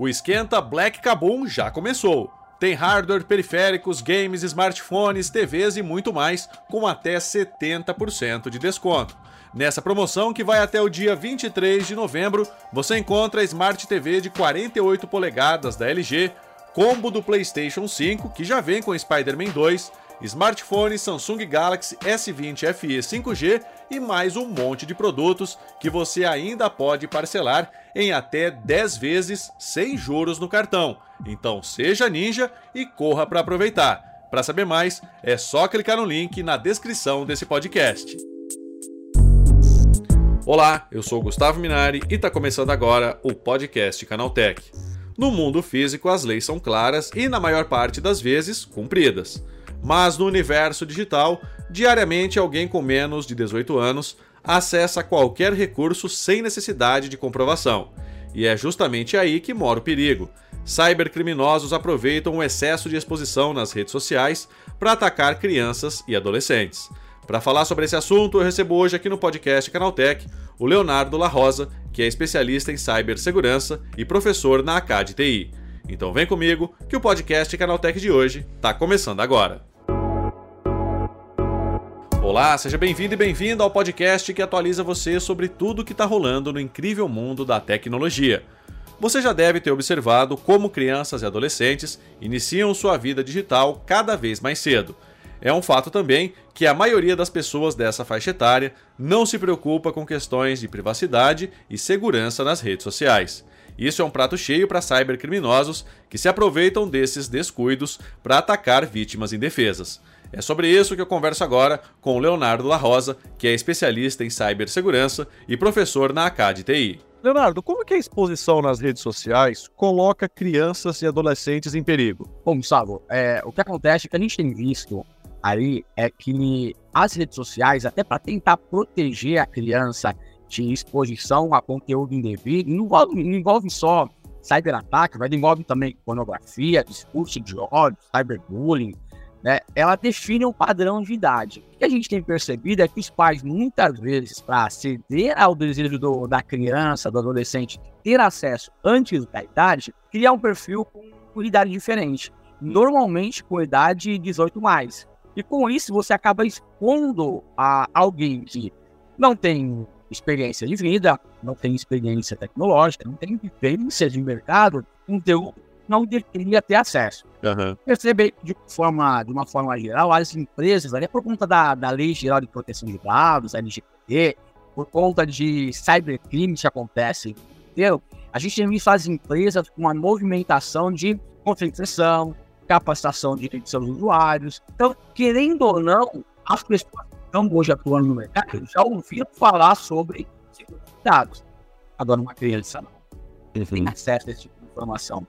O esquenta Black Kabum já começou. Tem hardware, periféricos, games, smartphones, TVs e muito mais, com até 70% de desconto. Nessa promoção, que vai até o dia 23 de novembro, você encontra a Smart TV de 48 polegadas da LG, combo do PlayStation 5, que já vem com Spider-Man 2, smartphone Samsung Galaxy S20 FE 5G e mais um monte de produtos que você ainda pode parcelar em até 10 vezes sem juros no cartão. Então seja ninja e corra para aproveitar. Para saber mais, é só clicar no link na descrição desse podcast. Olá, eu sou Gustavo Minari e está começando agora o podcast Canaltech. No mundo físico, as leis são claras e, na maior parte das vezes, cumpridas. Mas no universo digital, diariamente alguém com menos de 18 anos acessa qualquer recurso sem necessidade de comprovação. E é justamente aí que mora o perigo. Cybercriminosos aproveitam o excesso de exposição nas redes sociais para atacar crianças e adolescentes. Para falar sobre esse assunto, eu recebo hoje aqui no podcast Canaltech o Leonardo La Rosa, que é especialista em cibersegurança e professor na ACAD TI. Então vem comigo que o podcast Canaltech de hoje está começando agora. Olá, seja bem-vindo e bem-vindo ao podcast que atualiza você sobre tudo o que está rolando no incrível mundo da tecnologia. Você já deve ter observado como crianças e adolescentes iniciam sua vida digital cada vez mais cedo é um fato também que a maioria das pessoas dessa faixa etária não se preocupa com questões de privacidade e segurança nas redes sociais. Isso é um prato cheio para cybercriminosos que se aproveitam desses descuidos para atacar vítimas indefesas. É sobre isso que eu converso agora com o Leonardo La Rosa, que é especialista em cibersegurança e professor na ACAD TI. Leonardo, como que a exposição nas redes sociais coloca crianças e adolescentes em perigo? Bom, Gustavo, é, o que acontece é que a gente tem visto aí é que as redes sociais, até para tentar proteger a criança de exposição a conteúdo indevido, não envolve, não envolve só cyberataque, mas envolve também pornografia, discurso de ódio, cyberbullying, né? Ela define um padrão de idade. O que a gente tem percebido é que os pais, muitas vezes, para ceder ao desejo do, da criança, do adolescente, ter acesso antes da idade, criar um perfil com, idade diferente. Normalmente com idade 18 mais. E com isso você acaba expondo a alguém que não tem experiência de vida, não tem experiência tecnológica, não tem vivência de mercado, conteúdo não deveria ter acesso. Uhum. Percebe de, forma, de uma forma geral, as empresas, ali, por conta da, da Lei Geral de Proteção de Dados, LGPD, por conta de cybercrimes que acontecem, entendeu? a gente tem visto as empresas com uma movimentação de concentração, capacitação de seus usuários. Então, querendo ou não, as pessoas que estão hoje atuando no mercado já ouviram falar sobre dados. Agora, uma criança não. Tem acesso a esse tipo de informação.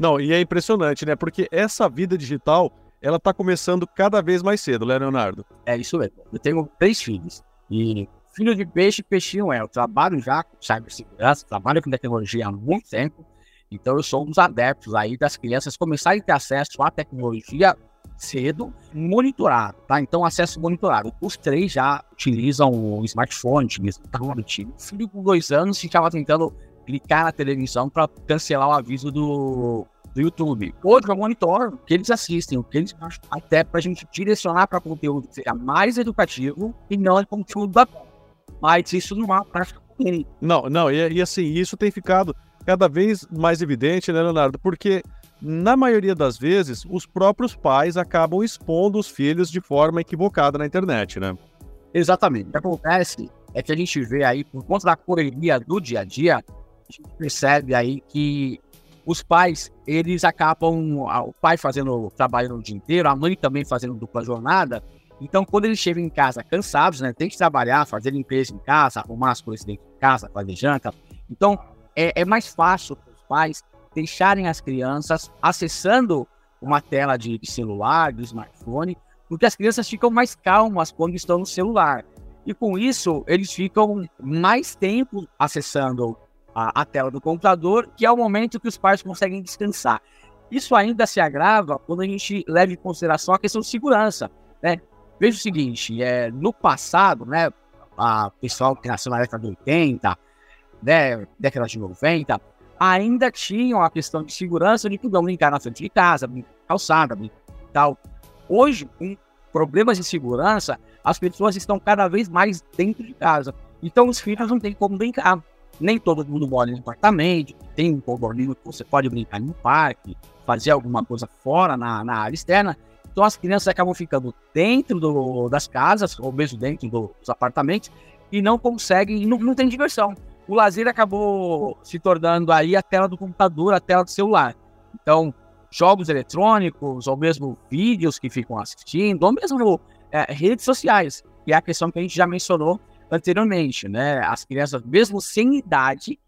Não, e é impressionante, né? Porque essa vida digital, ela está começando cada vez mais cedo, né, Leonardo? É isso mesmo. Eu tenho três filhos. E filho de peixe, peixinho é. Eu trabalho já com cibersegurança, trabalho com tecnologia há muito tempo. Então eu sou um dos adeptos aí das crianças começarem a ter acesso à tecnologia cedo, monitorado, tá? Então acesso monitorado. Os três já utilizam o smartphone, utilizam o tablet. O filho com dois anos ficava tentando clicar na televisão para cancelar o aviso do, do YouTube. Outro é o monitor, que eles assistem, o que eles até para a gente direcionar para conteúdo que seja mais educativo e não conteúdo da mas isso não é prática comum. Não, não, e, e assim, isso tem ficado cada vez mais evidente, né, Leonardo? Porque na maioria das vezes, os próprios pais acabam expondo os filhos de forma equivocada na internet, né? Exatamente. O que acontece é que a gente vê aí, por conta da correria do dia a dia, a gente percebe aí que os pais, eles acabam, o pai fazendo trabalho no dia inteiro, a mãe também fazendo dupla jornada. Então, quando eles chegam em casa cansados, né, tem que trabalhar, fazer limpeza em casa, arrumar as coisas dentro de casa, fazer janta. Então, é, é mais fácil para os pais deixarem as crianças acessando uma tela de, de celular, do smartphone, porque as crianças ficam mais calmas quando estão no celular. E com isso, eles ficam mais tempo acessando a, a, tela do computador, que é o momento que os pais conseguem descansar. Isso ainda se agrava quando a gente leva em consideração a questão de segurança. Né? Veja o seguinte: é, no passado, né, a pessoal que nasceu na década de 80, né, década de 90, ainda tinham a questão de segurança de poder brincar na frente de casa, brincar calçada, tal. Hoje, com problemas de segurança, as pessoas estão cada vez mais dentro de casa. Então os filhos não têm como brincar. Nem todo mundo mora em apartamento, tem um condomínio que você pode brincar no parque, fazer alguma coisa fora na, na área externa. Então as crianças acabam ficando dentro do, das casas, ou mesmo dentro dos apartamentos, e não conseguem, não, não tem diversão. O lazer acabou se tornando aí a tela do computador, a tela do celular. Então, jogos eletrônicos, ou mesmo vídeos que ficam assistindo, ou mesmo é, redes sociais, que é a questão que a gente já mencionou anteriormente, né? As crianças, mesmo sem idade,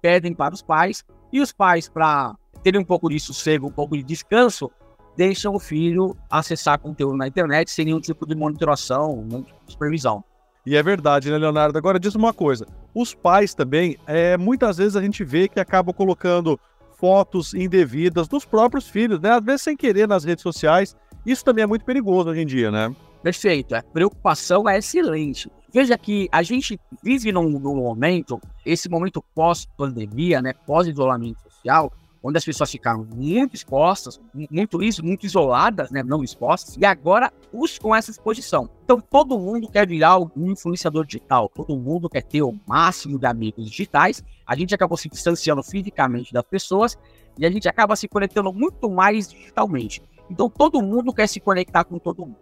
pedem para os pais, e os pais, para terem um pouco de sossego, um pouco de descanso, deixam o filho acessar conteúdo na internet sem nenhum tipo de monitoração, nenhum tipo de supervisão. E é verdade, né, Leonardo? Agora diz uma coisa: os pais também, é, muitas vezes a gente vê que acabam colocando fotos indevidas dos próprios filhos, né? Às vezes sem querer nas redes sociais. Isso também é muito perigoso hoje em dia, né? Perfeito. A preocupação é excelente. Veja que a gente vive num, num momento, esse momento pós-pandemia, né, pós-isolamento social, onde as pessoas ficaram muito expostas, muito isso, muito isoladas, né, não expostas, e agora buscam essa exposição. Então todo mundo quer virar um influenciador digital, todo mundo quer ter o máximo de amigos digitais. A gente acabou se distanciando fisicamente das pessoas e a gente acaba se conectando muito mais digitalmente. Então todo mundo quer se conectar com todo mundo.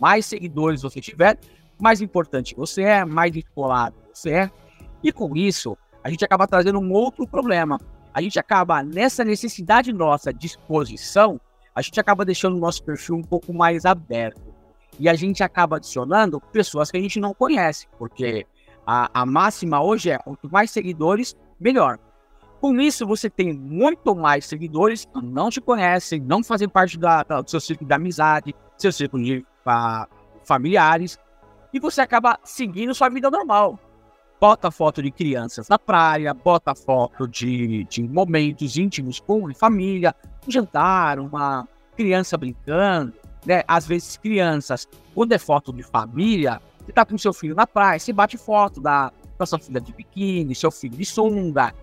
Mais seguidores você tiver, mais importante você é, mais descolado você é. E com isso, a gente acaba trazendo um outro problema. A gente acaba, nessa necessidade nossa de exposição, a gente acaba deixando o nosso perfil um pouco mais aberto. E a gente acaba adicionando pessoas que a gente não conhece, porque a, a máxima hoje é quanto mais seguidores, melhor. Com isso, você tem muito mais seguidores que não te conhecem, não fazem parte da, da, do seu círculo de amizade, seu círculo de a, familiares, e você acaba seguindo sua vida normal. Bota foto de crianças na praia, bota foto de, de momentos íntimos com família, um jantar, uma criança brincando, né? Às vezes crianças, quando é foto de família, você tá com seu filho na praia, você bate foto da, da sua filha de biquíni, seu filho de sunga.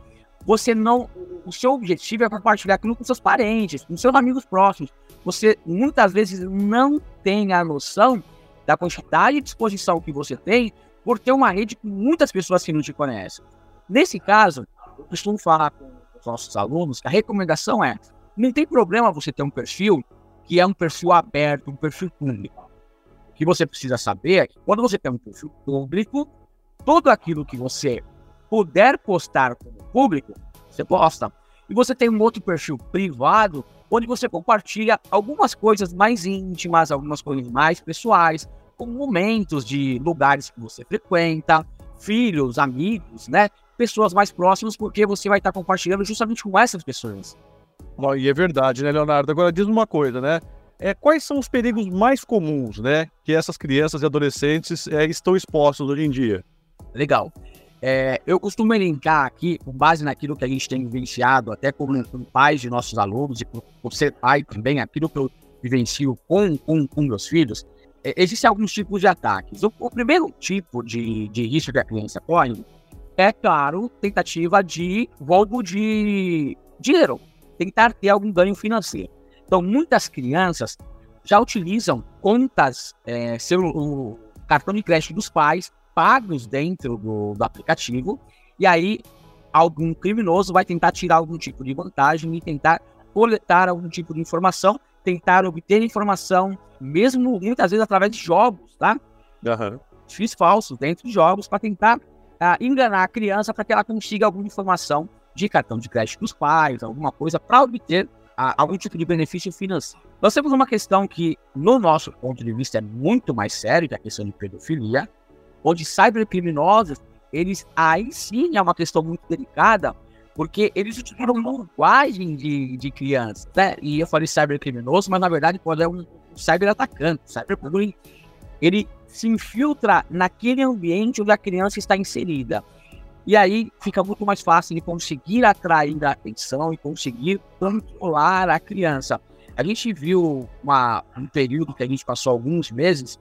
Você não, o seu objetivo é compartilhar aquilo com seus parentes, com seus amigos próximos. Você muitas vezes não tem a noção da quantidade de exposição que você tem por ter uma rede com muitas pessoas que não te conhecem. Nesse caso, eu costumo falar com os nossos alunos que a recomendação é: não tem problema você ter um perfil que é um perfil aberto, um perfil público. O que você precisa saber é que quando você tem um perfil público, tudo aquilo que você puder postar como público, você posta. E você tem um outro perfil privado, onde você compartilha algumas coisas mais íntimas, algumas coisas mais pessoais, como momentos de lugares que você frequenta, filhos, amigos, né? Pessoas mais próximas, porque você vai estar compartilhando justamente com essas pessoas. Bom, e é verdade, né, Leonardo? Agora diz uma coisa, né? É, quais são os perigos mais comuns, né, que essas crianças e adolescentes é, estão expostos hoje em dia? Legal. É, eu costumo elencar aqui, com base naquilo que a gente tem vivenciado, até como, como pais de nossos alunos, e por, por, ser pai também, aquilo que eu vivencio com, com, com meus filhos, existem alguns tipos de ataques. O, o, primeiro tipo de, de risco que a criança corre é, claro, tentativa de roubo de dinheiro, tentar ter algum ganho financeiro. Então, muitas crianças já utilizam contas, é, seu, o cartão de crédito dos pais, pagos dentro do, do aplicativo, e aí algum criminoso vai tentar tirar algum tipo de vantagem e tentar coletar algum tipo de informação, tentar obter informação, mesmo muitas vezes através de jogos, tá? Uhum. Fiz falsos dentro de jogos para tentar uh, enganar a criança para que ela consiga alguma informação de cartão de crédito dos pais, alguma coisa para obter uh, algum tipo de benefício financeiro. Nós temos uma questão que, no nosso ponto de vista, é muito mais sério, que é a questão de pedofilia, onde cybercriminosos, eles aí sim é uma questão muito delicada, porque eles utilizam linguagem de, de crianças, né? E eu falei cybercriminoso, mas na verdade pode é um cyberatacante, cyberbullying. Ele se infiltra naquele ambiente onde a criança está inserida. E aí fica muito mais fácil de conseguir atrair a atenção e conseguir controlar a criança. A gente viu uma, um período que a gente passou alguns meses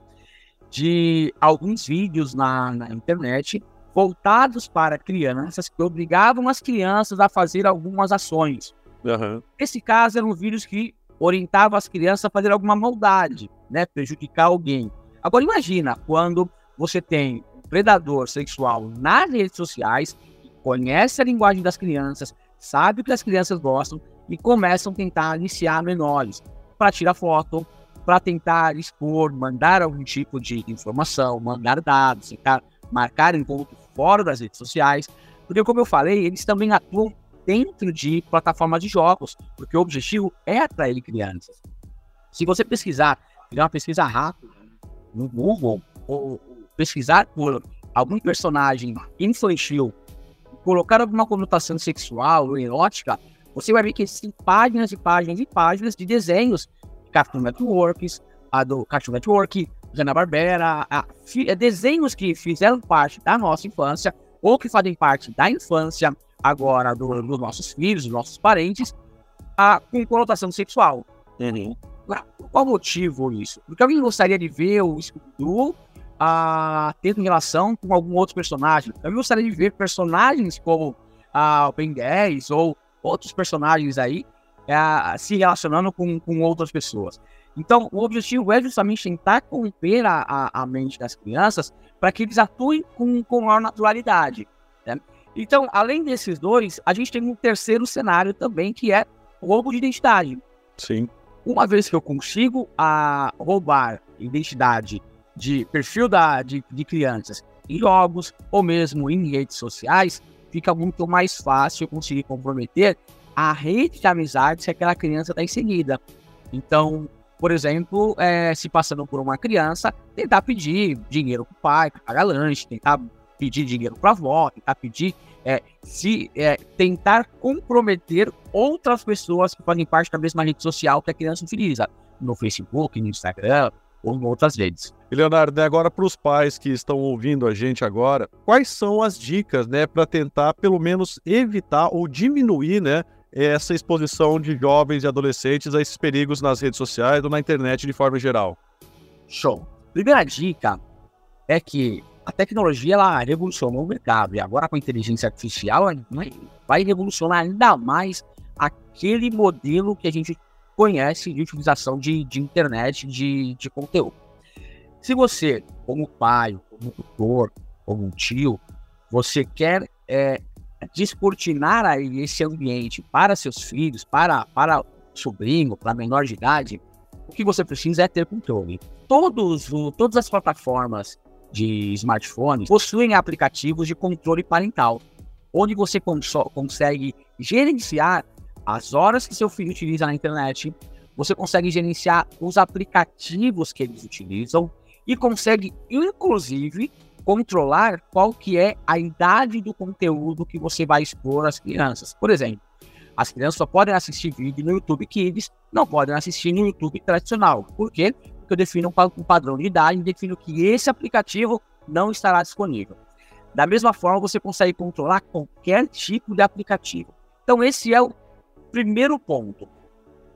de alguns vídeos na, na internet, voltados para crianças que obrigavam as crianças a fazer algumas ações. Uhum. Nesse caso, eram vídeos que orientavam as crianças a fazer alguma maldade, né, prejudicar alguém. Agora imagina quando você tem um predador sexual nas redes sociais, conhece a linguagem das crianças, sabe o que as crianças gostam e começam a tentar aliciar menores para tirar foto, para tentar expor, mandar algum tipo de informação, mandar dados, tentar marcar encontro fora das redes sociais, porque como eu falei, eles também atuam dentro de plataformas de jogos, porque o objetivo é atrair crianças. Se você pesquisar, fizer uma pesquisa rápida no Google, ou pesquisar por algum personagem infantil, colocar alguma conotação sexual ou erótica, você vai ver que existem páginas e páginas e páginas de desenhos de Cartoon Networks, a do Cartoon Network, Hanna-Barbera, é desenhos que fizeram parte da nossa infância ou que fazem parte da infância agora do, dos nossos filhos, dos nossos parentes, a, com conotação sexual. Uhum. Qual motivo isso? Porque alguém gostaria de ver o Scooby-Doo a tendo relação com algum outro personagem. Eu gostaria de ver personagens como a Ben 10 ou outros personagens aí é, se relacionando com, com outras pessoas. Então, o objetivo é justamente tentar corromper a, a, a mente das crianças para que eles atuem com, com maior naturalidade. Né? Então, além desses dois, a gente tem um terceiro cenário também, que é roubo de identidade. Sim. Uma vez que eu consigo a, roubar identidade de perfil da, de, de crianças em jogos ou mesmo em redes sociais, fica muito mais fácil conseguir comprometer a rede de amizades que aquela criança está inserida. Então, por exemplo, é, se passando por uma criança, tentar pedir dinheiro para o pai, para pagar lanche, tentar pedir dinheiro para a avó, tentar pedir, é, se é, tentar comprometer outras pessoas que fazem parte da mesma rede social que a criança utiliza, no Facebook, no Instagram ou em outras redes. E Leonardo, né, agora para os pais que estão ouvindo a gente agora, quais são as dicas, né, para tentar pelo menos evitar ou diminuir, né, essa exposição de jovens e adolescentes a esses perigos nas redes sociais ou na internet de forma geral? Show. Primeira dica é que a tecnologia ela revolucionou o mercado e agora com a inteligência artificial vai revolucionar ainda mais aquele modelo que a gente conhece de utilização de, de internet, de, de conteúdo. Se você, como pai, como tutor, como tio, você quer é, descortinar esse ambiente para seus filhos, para, para sobrinho, para menor de idade, o que você precisa é ter controle. Todos, todas as plataformas de smartphones possuem aplicativos de controle parental, onde você consegue gerenciar as horas que seu filho utiliza na internet, você consegue gerenciar os aplicativos que eles utilizam e consegue, inclusive, controlar qual que é a idade do conteúdo que você vai expor às crianças. Por exemplo, as crianças só podem assistir vídeo no YouTube Kids, não podem assistir no YouTube tradicional. Por quê? Porque eu defino um padrão de idade e defino que esse aplicativo não estará disponível. Da mesma forma, você consegue controlar qualquer tipo de aplicativo. Então, esse é o primeiro ponto.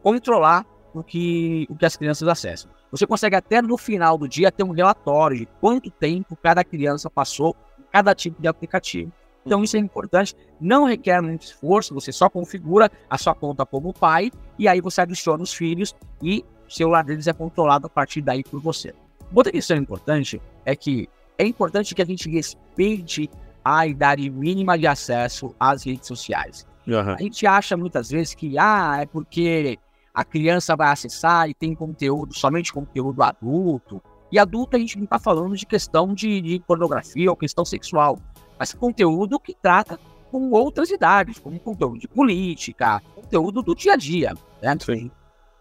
Controlar o que, o que as crianças acessam. Você consegue até no final do dia ter um relatório de quanto tempo cada criança passou em cada tipo de aplicativo. Então isso é importante, não requer muito esforço, você só configura a sua conta como pai e aí você adiciona os filhos e o celular deles é controlado a partir daí por você. Outra questão importante é que é importante que a gente respeite a idade mínima de acesso às redes sociais. Uhum. A gente acha muitas vezes que ah, é porque a criança vai acessar e tem conteúdo, somente conteúdo adulto. E adulto a gente não está falando de questão de, de, pornografia ou questão sexual, mas conteúdo que trata com outras idades, como conteúdo de política, conteúdo do dia a dia. Né? Sim.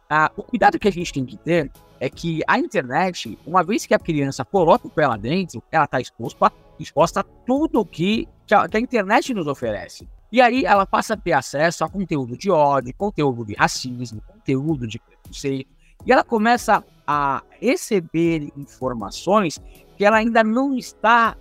Ah, o cuidado que a gente tem que ter é que a internet, uma vez que a criança coloca o pé lá dentro, ela está exposta, exposta a tudo que, que a, que a internet nos oferece. E aí ela passa a ter acesso a conteúdo de ódio, conteúdo de racismo, conteúdo de preconceito. E ela começa a receber informações que ela ainda não está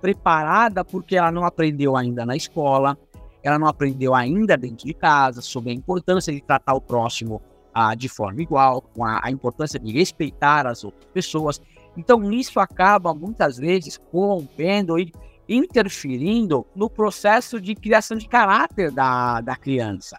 preparada porque ela não aprendeu ainda na escola, ela não aprendeu ainda dentro de casa sobre a importância de tratar o próximo ah, de forma igual, com a, a importância de respeitar as outras pessoas. Então, isso acaba muitas vezes corrompendo e interferindo no processo de criação de caráter da, da criança.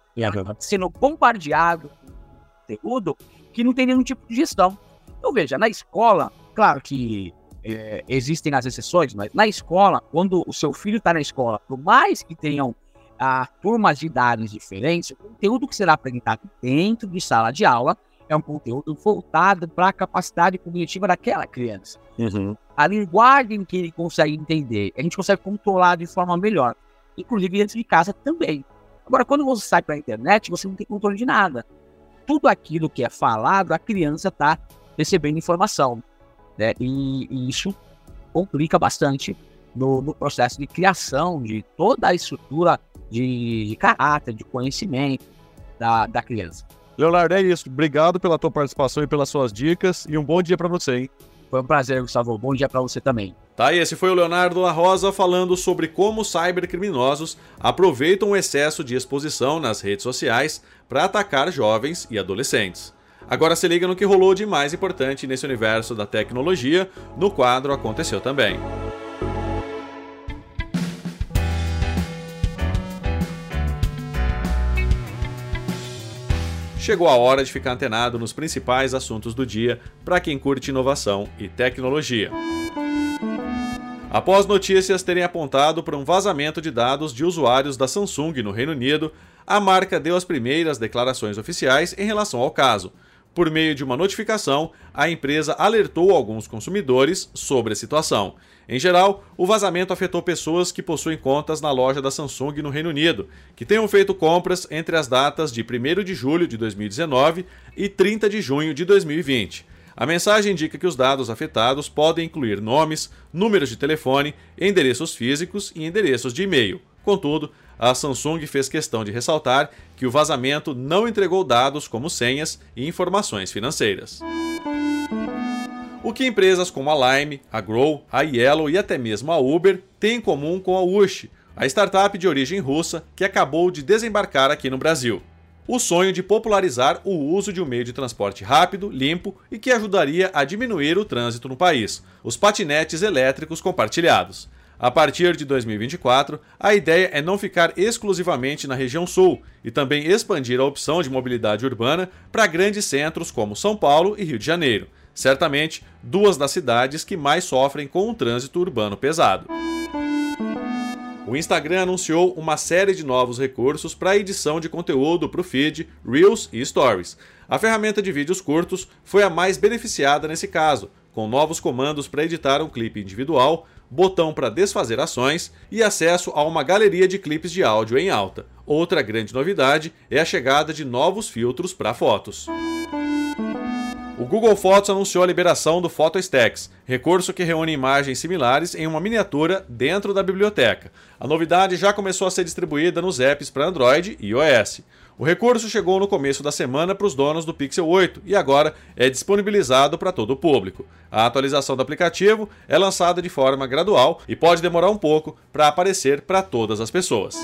Sendo bombardeado com conteúdo que não tem nenhum tipo de gestão. Então, veja, na escola, claro que é, existem as exceções, mas na escola, quando o seu filho está na escola, por mais que tenham ah, turmas de idades diferentes, o conteúdo que será apresentado dentro de sala de aula é um conteúdo voltado para a capacidade cognitiva daquela criança. Uhum. A linguagem que ele consegue entender, a gente consegue controlar de forma melhor, inclusive dentro de casa também. Agora, quando você sai para a internet, você não tem controle de nada. Tudo aquilo que é falado, a criança está recebendo informação. Né? E, e, isso complica bastante no, no, processo de criação de toda a estrutura de, de caráter, de conhecimento da, da criança. Leonardo, é isso. Obrigado pela tua participação e pelas suas dicas. E um bom dia para você, hein? Foi um prazer, Gustavo. Bom dia para você também. Tá, e esse foi o Leonardo La Rosa falando sobre como cybercriminosos aproveitam o excesso de exposição nas redes sociais para atacar jovens e adolescentes. Agora se liga no que rolou de mais importante nesse universo da tecnologia, no quadro Aconteceu Também. Chegou a hora de ficar antenado nos principais assuntos do dia para quem curte inovação e tecnologia. Após notícias terem apontado para um vazamento de dados de usuários da Samsung no Reino Unido, a marca deu as primeiras declarações oficiais em relação ao caso. Por meio de uma notificação, a empresa alertou alguns consumidores sobre a situação em geral, o vazamento afetou pessoas que possuem contas na loja da Samsung no Reino Unido, que tenham feito compras entre as datas de 1 de julho de 2019 e 30 de junho de 2020. A mensagem indica que os dados afetados podem incluir nomes, números de telefone, endereços físicos e endereços de e-mail. Contudo, a Samsung fez questão de ressaltar que o vazamento não entregou dados como senhas e informações financeiras o que empresas como a Lime, a Grow, a Yellow e até mesmo a Uber têm em comum com a Wish, a startup de origem russa que acabou de desembarcar aqui no Brasil. O sonho de popularizar o uso de um meio de transporte rápido, limpo e que ajudaria a diminuir o trânsito no país, os patinetes elétricos compartilhados. A partir de 2024, a ideia é não ficar exclusivamente na região sul e também expandir a opção de mobilidade urbana para grandes centros como São Paulo e Rio de Janeiro, certamente duas das cidades que mais sofrem com o trânsito urbano pesado. O Instagram anunciou uma série de novos recursos para a edição de conteúdo para o feed, Reels e Stories. A ferramenta de vídeos curtos foi a mais beneficiada nesse caso, com novos comandos para editar um clipe individual, botão para desfazer ações e acesso a uma galeria de clipes de áudio em alta. Outra grande novidade é a chegada de novos filtros para fotos. O Google Fotos anunciou a liberação do PhotoStacks, recurso que reúne imagens similares em uma miniatura dentro da biblioteca. A novidade já começou a ser distribuída nos apps para Android e iOS. O recurso chegou no começo da semana para os donos do Pixel 8 e agora é disponibilizado para todo o público. A atualização do aplicativo é lançada de forma gradual e pode demorar um pouco para aparecer para todas as pessoas.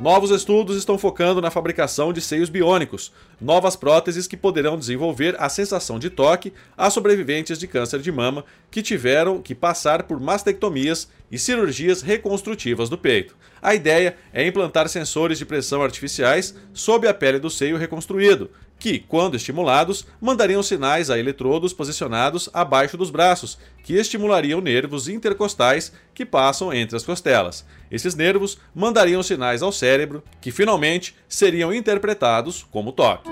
Novos estudos estão focando na fabricação de seios biônicos, novas próteses que poderão desenvolver a sensação de toque a sobreviventes de câncer de mama que tiveram que passar por mastectomias e cirurgias reconstrutivas do peito. A ideia é implantar sensores de pressão artificiais sob a pele do seio reconstruído, que, quando estimulados, mandariam sinais a eletrodos posicionados abaixo dos braços, que estimulariam nervos intercostais que passam entre as costelas. Esses nervos mandariam sinais ao cérebro, que finalmente seriam interpretados como toque.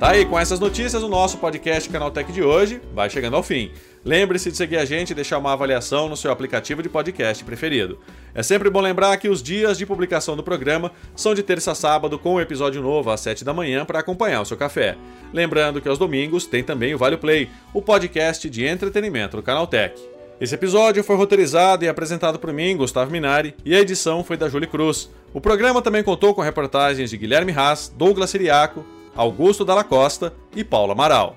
Tá aí, com essas notícias, o nosso podcast Canaltech de hoje vai chegando ao fim. Lembre-se de seguir a gente e deixar uma avaliação no seu aplicativo de podcast preferido. É sempre bom lembrar que os dias de publicação do programa são de terça a sábado com um episódio novo às 7 da manhã para acompanhar o seu café. Lembrando que aos domingos tem também o Vale Play, o podcast de entretenimento do Canaltech. Esse episódio foi roteirizado e apresentado por mim, Gustavo Minari, e a edição foi da Julie Cruz. O programa também contou com reportagens de Guilherme Haas, Douglas Siriaco, Augusto Dalla Costa e Paula Amaral.